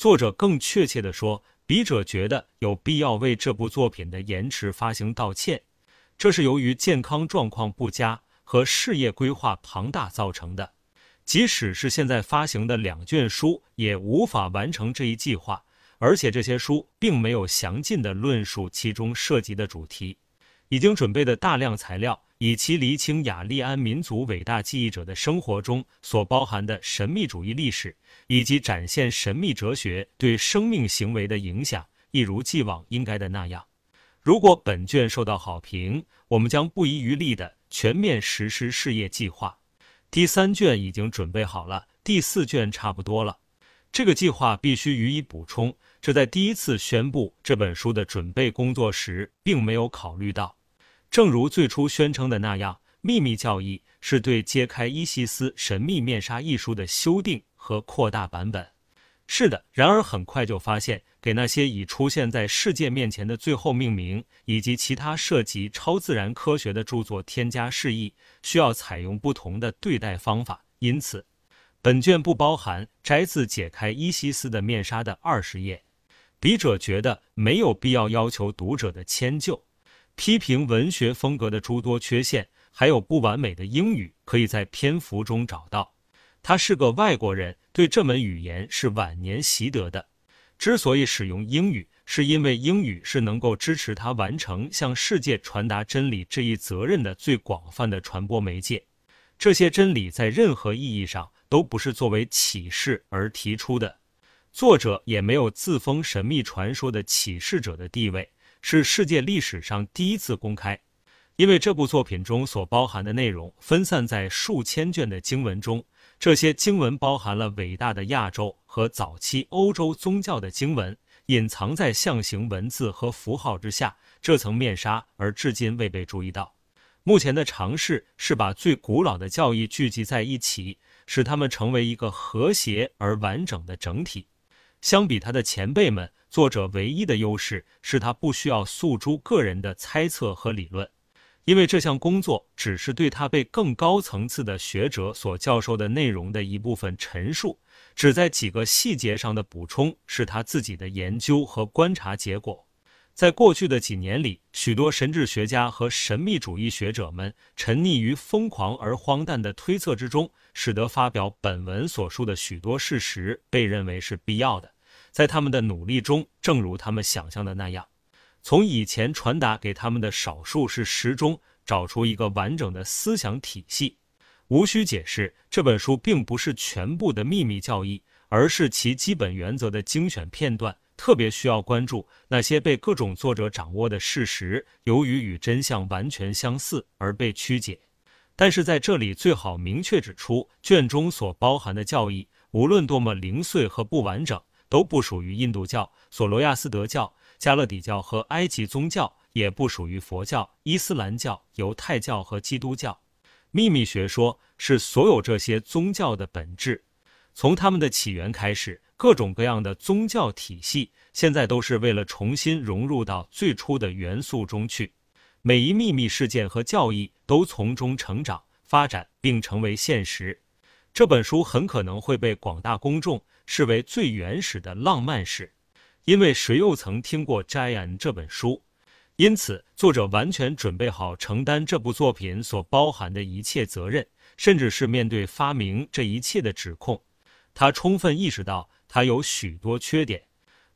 作者更确切地说，笔者觉得有必要为这部作品的延迟发行道歉，这是由于健康状况不佳和事业规划庞大造成的。即使是现在发行的两卷书，也无法完成这一计划。而且这些书并没有详尽的论述其中涉及的主题，已经准备的大量材料，以其厘清雅利安民族伟大记忆者的生活中所包含的神秘主义历史，以及展现神秘哲学对生命行为的影响，一如既往应该的那样。如果本卷受到好评，我们将不遗余力地全面实施事业计划。第三卷已经准备好了，第四卷差不多了。这个计划必须予以补充。这在第一次宣布这本书的准备工作时，并没有考虑到。正如最初宣称的那样，《秘密教义》是对揭开伊西斯神秘面纱一书的修订和扩大版本。是的，然而很快就发现，给那些已出现在世界面前的最后命名以及其他涉及超自然科学的著作添加释义，需要采用不同的对待方法。因此，本卷不包含摘自《解开伊西斯的面纱》的二十页。笔者觉得没有必要要求读者的迁就，批评文学风格的诸多缺陷，还有不完美的英语，可以在篇幅中找到。他是个外国人，对这门语言是晚年习得的。之所以使用英语，是因为英语是能够支持他完成向世界传达真理这一责任的最广泛的传播媒介。这些真理在任何意义上都不是作为启示而提出的。作者也没有自封神秘传说的启示者的地位，是世界历史上第一次公开。因为这部作品中所包含的内容分散在数千卷的经文中，这些经文包含了伟大的亚洲和早期欧洲宗教的经文，隐藏在象形文字和符号之下，这层面纱而至今未被注意到。目前的尝试是把最古老的教义聚集在一起，使它们成为一个和谐而完整的整体。相比他的前辈们，作者唯一的优势是他不需要诉诸个人的猜测和理论，因为这项工作只是对他被更高层次的学者所教授的内容的一部分陈述，只在几个细节上的补充是他自己的研究和观察结果。在过去的几年里，许多神智学家和神秘主义学者们沉溺于疯狂而荒诞的推测之中。使得发表本文所述的许多事实被认为是必要的，在他们的努力中，正如他们想象的那样，从以前传达给他们的少数事实中找出一个完整的思想体系。无需解释，这本书并不是全部的秘密教义，而是其基本原则的精选片段。特别需要关注那些被各种作者掌握的事实，由于与真相完全相似而被曲解。但是在这里最好明确指出，卷中所包含的教义，无论多么零碎和不完整，都不属于印度教、索罗亚斯德教、加勒底教和埃及宗教，也不属于佛教、伊斯兰教、犹太教和基督教。秘密学说是所有这些宗教的本质，从他们的起源开始，各种各样的宗教体系现在都是为了重新融入到最初的元素中去。每一秘密事件和教义都从中成长、发展并成为现实。这本书很可能会被广大公众视为最原始的浪漫史，因为谁又曾听过《Giant》这本书？因此，作者完全准备好承担这部作品所包含的一切责任，甚至是面对发明这一切的指控。他充分意识到他有许多缺点。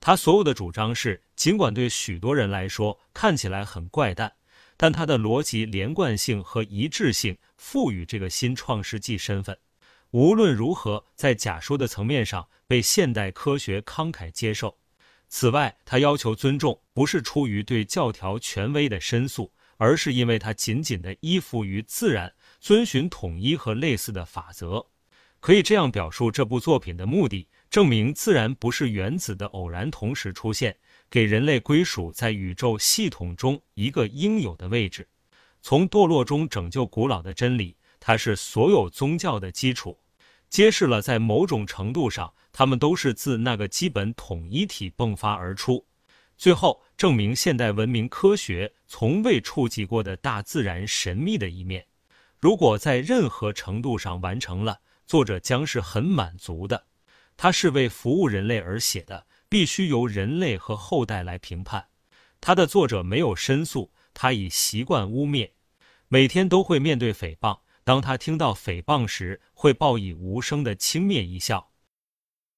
他所有的主张是，尽管对许多人来说看起来很怪诞。但他的逻辑连贯性和一致性赋予这个新创世纪身份，无论如何，在假说的层面上被现代科学慷慨接受。此外，他要求尊重，不是出于对教条权威的申诉，而是因为他紧紧地依附于自然，遵循统一和类似的法则。可以这样表述这部作品的目的：证明自然不是原子的偶然同时出现。给人类归属在宇宙系统中一个应有的位置，从堕落中拯救古老的真理，它是所有宗教的基础，揭示了在某种程度上，它们都是自那个基本统一体迸发而出。最后，证明现代文明科学从未触及过的大自然神秘的一面。如果在任何程度上完成了，作者将是很满足的。他是为服务人类而写的，必须由人类和后代来评判。他的作者没有申诉，他已习惯污蔑，每天都会面对诽谤。当他听到诽谤时，会报以无声的轻蔑一笑。